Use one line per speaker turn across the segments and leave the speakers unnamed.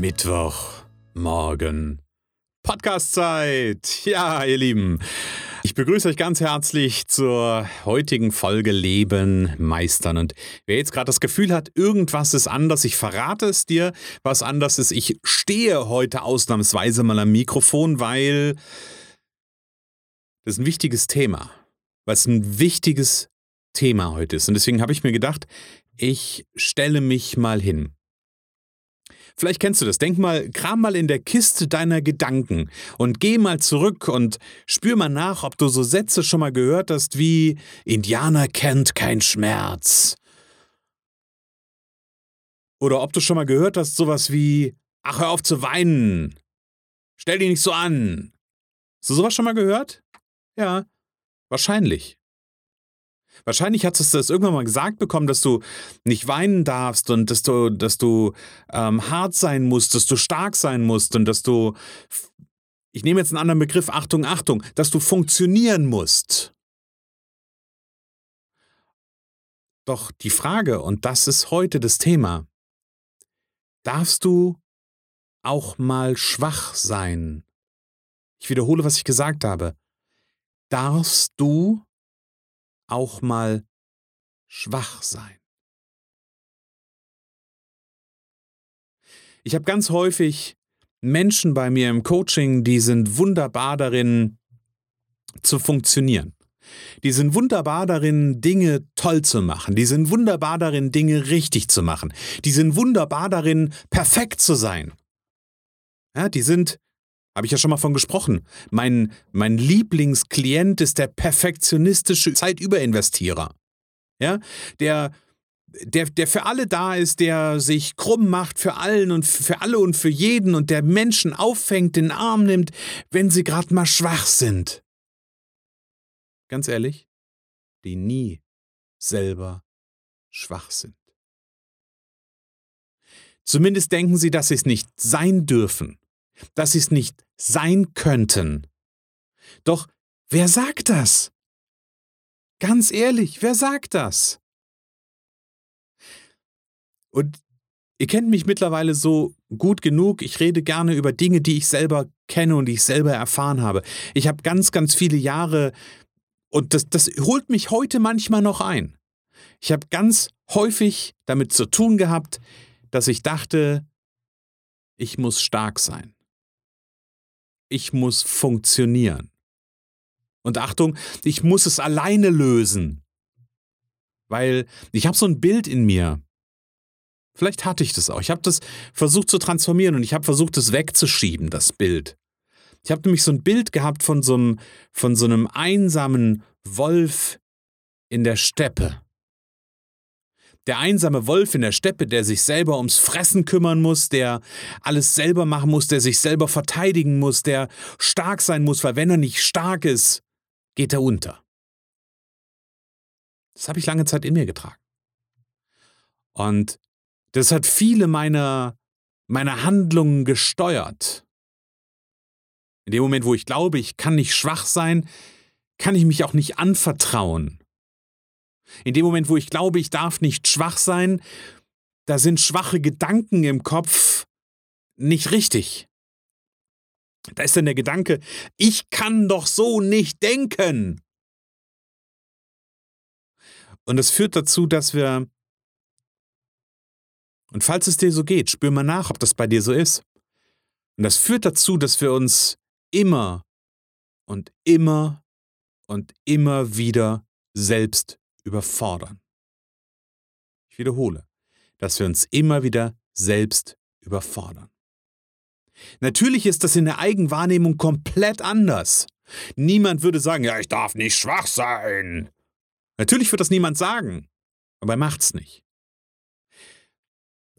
Mittwoch, morgen, Podcastzeit. Ja, ihr Lieben. Ich begrüße euch ganz herzlich zur heutigen Folge Leben meistern. Und wer jetzt gerade das Gefühl hat, irgendwas ist anders, ich verrate es dir, was anders ist. Ich stehe heute ausnahmsweise mal am Mikrofon, weil das ist ein wichtiges Thema. Es ein wichtiges Thema heute ist. Und deswegen habe ich mir gedacht, ich stelle mich mal hin. Vielleicht kennst du das. Denk mal, kram mal in der Kiste deiner Gedanken und geh mal zurück und spür mal nach, ob du so Sätze schon mal gehört hast wie Indianer kennt kein Schmerz. Oder ob du schon mal gehört hast sowas wie Ach, hör auf zu weinen. Stell dich nicht so an. Hast du sowas schon mal gehört? Ja, wahrscheinlich. Wahrscheinlich hast du das irgendwann mal gesagt bekommen, dass du nicht weinen darfst und dass du, dass du ähm, hart sein musst, dass du stark sein musst und dass du, ich nehme jetzt einen anderen Begriff, Achtung, Achtung, dass du funktionieren musst. Doch die Frage, und das ist heute das Thema, darfst du auch mal schwach sein? Ich wiederhole, was ich gesagt habe. Darfst du auch mal schwach sein. Ich habe ganz häufig Menschen bei mir im Coaching, die sind wunderbar darin zu funktionieren. Die sind wunderbar darin, Dinge toll zu machen. Die sind wunderbar darin, Dinge richtig zu machen. Die sind wunderbar darin, perfekt zu sein. Ja, die sind habe ich ja schon mal von gesprochen. Mein, mein Lieblingsklient ist der perfektionistische Zeitüberinvestierer. Ja, der, der, der für alle da ist, der sich krumm macht für allen und für alle und für jeden und der Menschen auffängt, den Arm nimmt, wenn sie gerade mal schwach sind. Ganz ehrlich, die nie selber schwach sind. Zumindest denken sie, dass sie es nicht sein dürfen dass sie es nicht sein könnten. Doch wer sagt das? Ganz ehrlich, wer sagt das? Und ihr kennt mich mittlerweile so gut genug, ich rede gerne über Dinge, die ich selber kenne und die ich selber erfahren habe. Ich habe ganz, ganz viele Jahre, und das, das holt mich heute manchmal noch ein. Ich habe ganz häufig damit zu tun gehabt, dass ich dachte, ich muss stark sein ich muss funktionieren. Und Achtung, ich muss es alleine lösen. Weil ich habe so ein Bild in mir. Vielleicht hatte ich das auch. Ich habe das versucht zu transformieren und ich habe versucht, es wegzuschieben, das Bild. Ich habe nämlich so ein Bild gehabt von so einem, von so einem einsamen Wolf in der Steppe. Der einsame Wolf in der Steppe, der sich selber ums Fressen kümmern muss, der alles selber machen muss, der sich selber verteidigen muss, der stark sein muss, weil wenn er nicht stark ist, geht er unter. Das habe ich lange Zeit in mir getragen. Und das hat viele meiner, meiner Handlungen gesteuert. In dem Moment, wo ich glaube, ich kann nicht schwach sein, kann ich mich auch nicht anvertrauen. In dem Moment, wo ich glaube, ich darf nicht schwach sein, da sind schwache Gedanken im Kopf nicht richtig. Da ist dann der Gedanke, ich kann doch so nicht denken. Und das führt dazu, dass wir, und falls es dir so geht, spür mal nach, ob das bei dir so ist. Und das führt dazu, dass wir uns immer und immer und immer wieder selbst überfordern. Ich wiederhole, dass wir uns immer wieder selbst überfordern. Natürlich ist das in der Eigenwahrnehmung komplett anders. Niemand würde sagen, ja, ich darf nicht schwach sein. Natürlich wird das niemand sagen, aber er macht's nicht.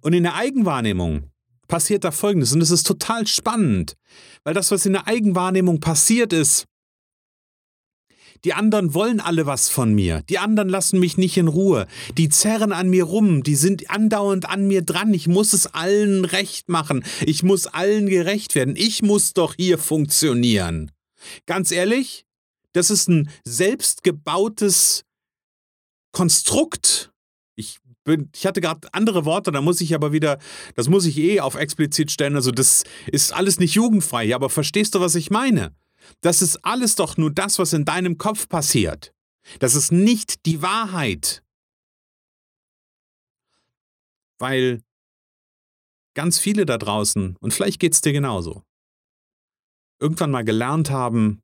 Und in der Eigenwahrnehmung passiert da Folgendes und es ist total spannend, weil das, was in der Eigenwahrnehmung passiert ist, die anderen wollen alle was von mir. Die anderen lassen mich nicht in Ruhe. Die zerren an mir rum. Die sind andauernd an mir dran. Ich muss es allen recht machen. Ich muss allen gerecht werden. Ich muss doch hier funktionieren. Ganz ehrlich, das ist ein selbstgebautes Konstrukt. Ich ich hatte gerade andere Worte, da muss ich aber wieder, das muss ich eh auf explizit stellen. Also das ist alles nicht jugendfrei, aber verstehst du, was ich meine? Das ist alles doch nur das, was in deinem Kopf passiert. Das ist nicht die Wahrheit. Weil ganz viele da draußen, und vielleicht geht es dir genauso, irgendwann mal gelernt haben,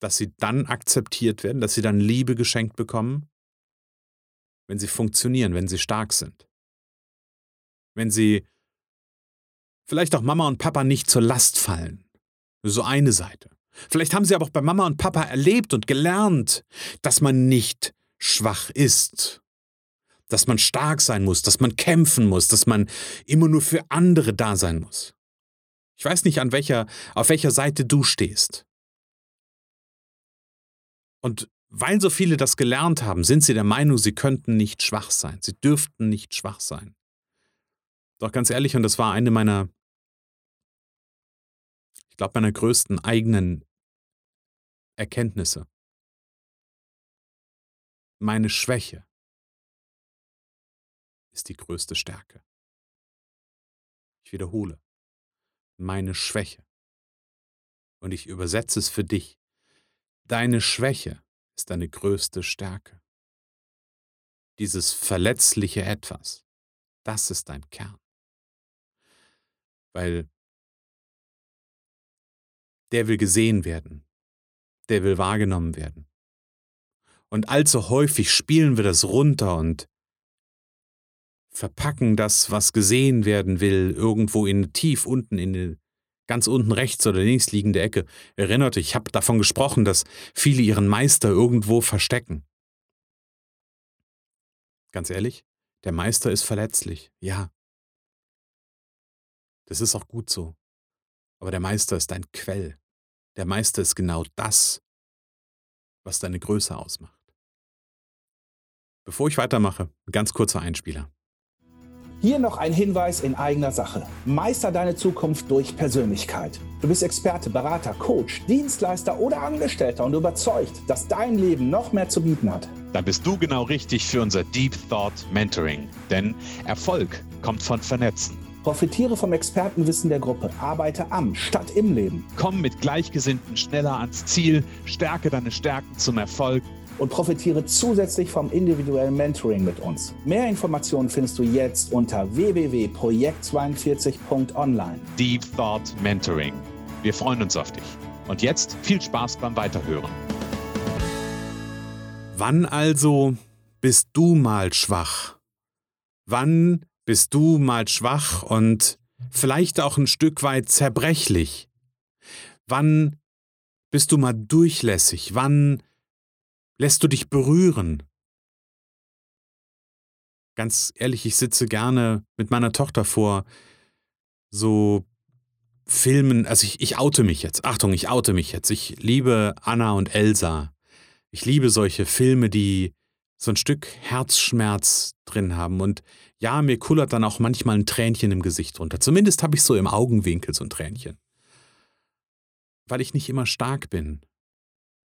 dass sie dann akzeptiert werden, dass sie dann Liebe geschenkt bekommen, wenn sie funktionieren, wenn sie stark sind. Wenn sie vielleicht auch Mama und Papa nicht zur Last fallen. So eine Seite. Vielleicht haben sie aber auch bei Mama und Papa erlebt und gelernt, dass man nicht schwach ist, dass man stark sein muss, dass man kämpfen muss, dass man immer nur für andere da sein muss. Ich weiß nicht, an welcher, auf welcher Seite du stehst. Und weil so viele das gelernt haben, sind sie der Meinung, sie könnten nicht schwach sein. Sie dürften nicht schwach sein. Doch ganz ehrlich, und das war eine meiner, ich glaube, meiner größten eigenen Erkenntnisse. Meine Schwäche ist die größte Stärke. Ich wiederhole, meine Schwäche. Und ich übersetze es für dich. Deine Schwäche ist deine größte Stärke. Dieses verletzliche Etwas, das ist dein Kern. Weil der will gesehen werden, der will wahrgenommen werden. Und allzu häufig spielen wir das runter und verpacken das, was gesehen werden will, irgendwo in tief unten in eine ganz unten rechts oder links liegende Ecke. Erinnert ich habe davon gesprochen, dass viele ihren Meister irgendwo verstecken. Ganz ehrlich, der Meister ist verletzlich, ja. Das ist auch gut so. Aber der Meister ist ein Quell. Der Meister ist genau das, was deine Größe ausmacht. Bevor ich weitermache, ein ganz kurzer Einspieler.
Hier noch ein Hinweis in eigener Sache. Meister deine Zukunft durch Persönlichkeit. Du bist Experte, Berater, Coach, Dienstleister oder Angestellter und überzeugt, dass dein Leben noch mehr zu bieten hat.
Dann bist du genau richtig für unser Deep Thought Mentoring. Denn Erfolg kommt von Vernetzen.
Profitiere vom Expertenwissen der Gruppe. Arbeite am statt im Leben.
Komm mit Gleichgesinnten schneller ans Ziel. Stärke deine Stärken zum Erfolg
und profitiere zusätzlich vom individuellen Mentoring mit uns. Mehr Informationen findest du jetzt unter www.projekt42.online.
Deep Thought Mentoring. Wir freuen uns auf dich. Und jetzt viel Spaß beim Weiterhören.
Wann also bist du mal schwach? Wann bist du mal schwach und vielleicht auch ein Stück weit zerbrechlich? Wann bist du mal durchlässig? Wann Lässt du dich berühren? Ganz ehrlich, ich sitze gerne mit meiner Tochter vor so Filmen, also ich, ich oute mich jetzt. Achtung, ich oute mich jetzt. Ich liebe Anna und Elsa. Ich liebe solche Filme, die so ein Stück Herzschmerz drin haben. Und ja, mir kullert dann auch manchmal ein Tränchen im Gesicht runter. Zumindest habe ich so im Augenwinkel so ein Tränchen. Weil ich nicht immer stark bin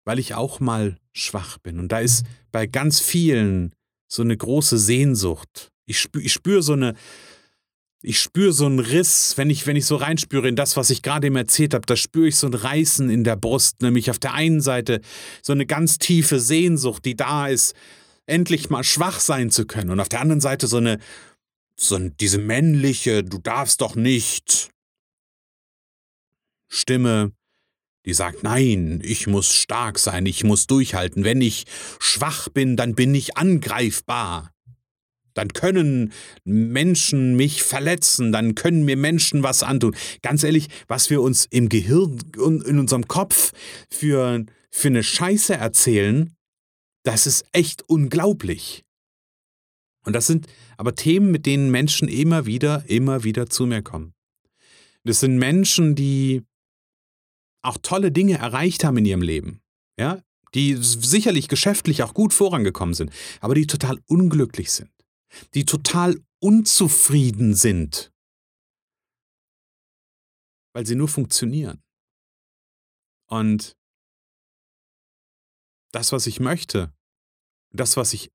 weil ich auch mal schwach bin. Und da ist bei ganz vielen so eine große Sehnsucht. Ich spüre ich spür so eine, ich spüre so einen Riss, wenn ich, wenn ich so reinspüre in das, was ich gerade eben erzählt habe, da spüre ich so ein Reißen in der Brust, nämlich auf der einen Seite so eine ganz tiefe Sehnsucht, die da ist, endlich mal schwach sein zu können. Und auf der anderen Seite so eine, so diese männliche, du darfst doch nicht Stimme, die sagt, nein, ich muss stark sein, ich muss durchhalten, wenn ich schwach bin, dann bin ich angreifbar. Dann können Menschen mich verletzen, dann können mir Menschen was antun. Ganz ehrlich, was wir uns im Gehirn und in unserem Kopf für, für eine Scheiße erzählen, das ist echt unglaublich. Und das sind aber Themen, mit denen Menschen immer wieder, immer wieder zu mir kommen. Das sind Menschen, die auch tolle Dinge erreicht haben in ihrem Leben. Ja, die sicherlich geschäftlich auch gut vorangekommen sind, aber die total unglücklich sind, die total unzufrieden sind, weil sie nur funktionieren. Und das, was ich möchte, das, was ich,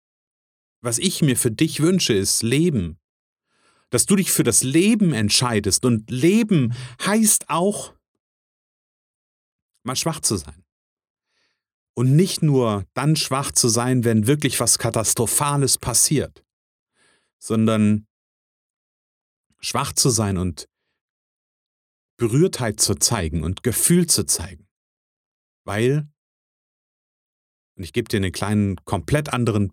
was ich mir für dich wünsche, ist Leben. Dass du dich für das Leben entscheidest. Und Leben heißt auch, mal schwach zu sein. Und nicht nur dann schwach zu sein, wenn wirklich was Katastrophales passiert, sondern schwach zu sein und Berührtheit zu zeigen und Gefühl zu zeigen. Weil, und ich gebe dir einen kleinen, komplett anderen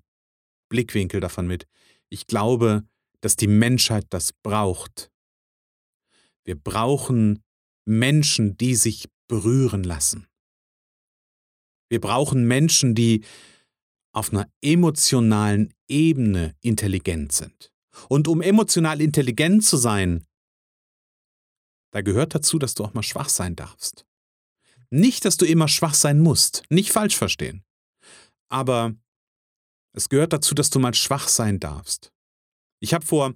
Blickwinkel davon mit, ich glaube, dass die Menschheit das braucht. Wir brauchen Menschen, die sich berühren lassen. Wir brauchen Menschen, die auf einer emotionalen Ebene intelligent sind. Und um emotional intelligent zu sein, da gehört dazu, dass du auch mal schwach sein darfst. Nicht, dass du immer schwach sein musst, nicht falsch verstehen. Aber es gehört dazu, dass du mal schwach sein darfst. Ich habe vor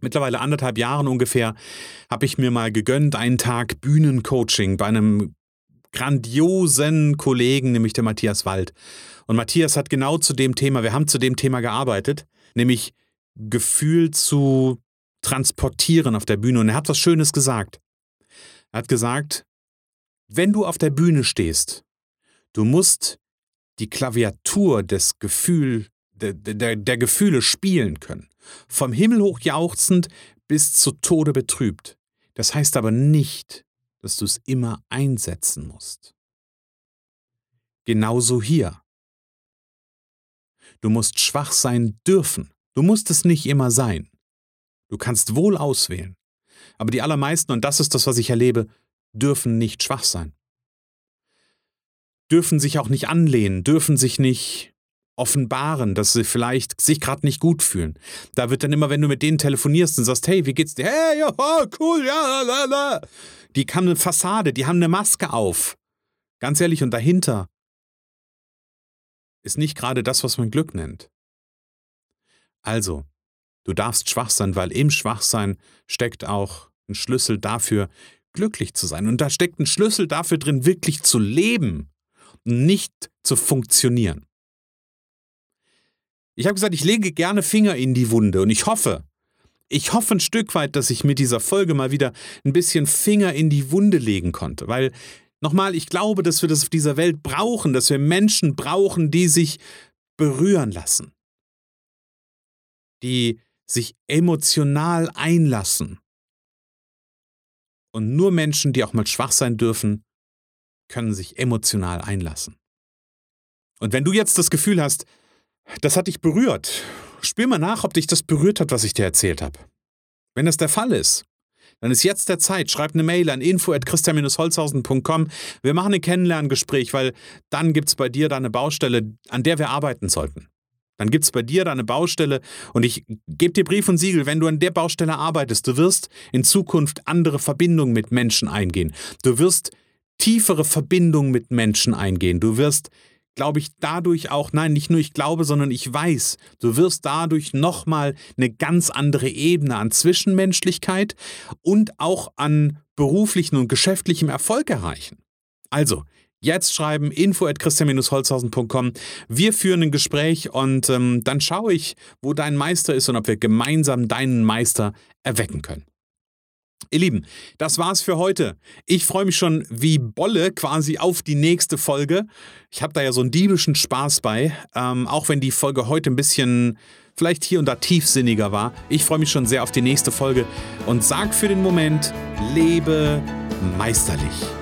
mittlerweile anderthalb Jahren ungefähr, habe ich mir mal gegönnt, einen Tag Bühnencoaching bei einem grandiosen Kollegen, nämlich der Matthias Wald. Und Matthias hat genau zu dem Thema, wir haben zu dem Thema gearbeitet, nämlich Gefühl zu transportieren auf der Bühne. Und er hat was Schönes gesagt. Er hat gesagt, wenn du auf der Bühne stehst, du musst die Klaviatur des Gefühl, der, der, der Gefühle spielen können. Vom Himmel hoch jauchzend bis zu Tode betrübt. Das heißt aber nicht, dass du es immer einsetzen musst. Genauso hier. Du musst schwach sein dürfen. Du musst es nicht immer sein. Du kannst wohl auswählen. Aber die allermeisten, und das ist das, was ich erlebe, dürfen nicht schwach sein. Dürfen sich auch nicht anlehnen, dürfen sich nicht offenbaren, dass sie vielleicht sich gerade nicht gut fühlen. Da wird dann immer, wenn du mit denen telefonierst und sagst, hey, wie geht's dir? Hey, ja, cool, ja, la, la. Die haben eine Fassade, die haben eine Maske auf. Ganz ehrlich, und dahinter ist nicht gerade das, was man Glück nennt. Also, du darfst schwach sein, weil im Schwachsein steckt auch ein Schlüssel dafür, glücklich zu sein. Und da steckt ein Schlüssel dafür drin, wirklich zu leben nicht zu funktionieren. Ich habe gesagt, ich lege gerne Finger in die Wunde und ich hoffe, ich hoffe ein Stück weit, dass ich mit dieser Folge mal wieder ein bisschen Finger in die Wunde legen konnte, weil nochmal, ich glaube, dass wir das auf dieser Welt brauchen, dass wir Menschen brauchen, die sich berühren lassen, die sich emotional einlassen. Und nur Menschen, die auch mal schwach sein dürfen, können sich emotional einlassen. Und wenn du jetzt das Gefühl hast, das hat dich berührt. Spür mal nach, ob dich das berührt hat, was ich dir erzählt habe. Wenn das der Fall ist, dann ist jetzt der Zeit. Schreib eine Mail an info.christian-holzhausen.com. Wir machen ein Kennenlerngespräch, weil dann gibt es bei dir da eine Baustelle, an der wir arbeiten sollten. Dann gibt es bei dir da eine Baustelle und ich gebe dir Brief und Siegel, wenn du an der Baustelle arbeitest, du wirst in Zukunft andere Verbindungen mit Menschen eingehen. Du wirst tiefere Verbindungen mit Menschen eingehen. Du wirst glaube ich, dadurch auch, nein, nicht nur ich glaube, sondern ich weiß, du wirst dadurch nochmal eine ganz andere Ebene an Zwischenmenschlichkeit und auch an beruflichen und geschäftlichem Erfolg erreichen. Also, jetzt schreiben info at christian-holzhausen.com. Wir führen ein Gespräch und ähm, dann schaue ich, wo dein Meister ist und ob wir gemeinsam deinen Meister erwecken können. Ihr Lieben, das war's für heute. Ich freue mich schon wie Bolle quasi auf die nächste Folge. Ich habe da ja so einen diebischen Spaß bei, ähm, auch wenn die Folge heute ein bisschen vielleicht hier und da tiefsinniger war. Ich freue mich schon sehr auf die nächste Folge und sag für den Moment, lebe meisterlich.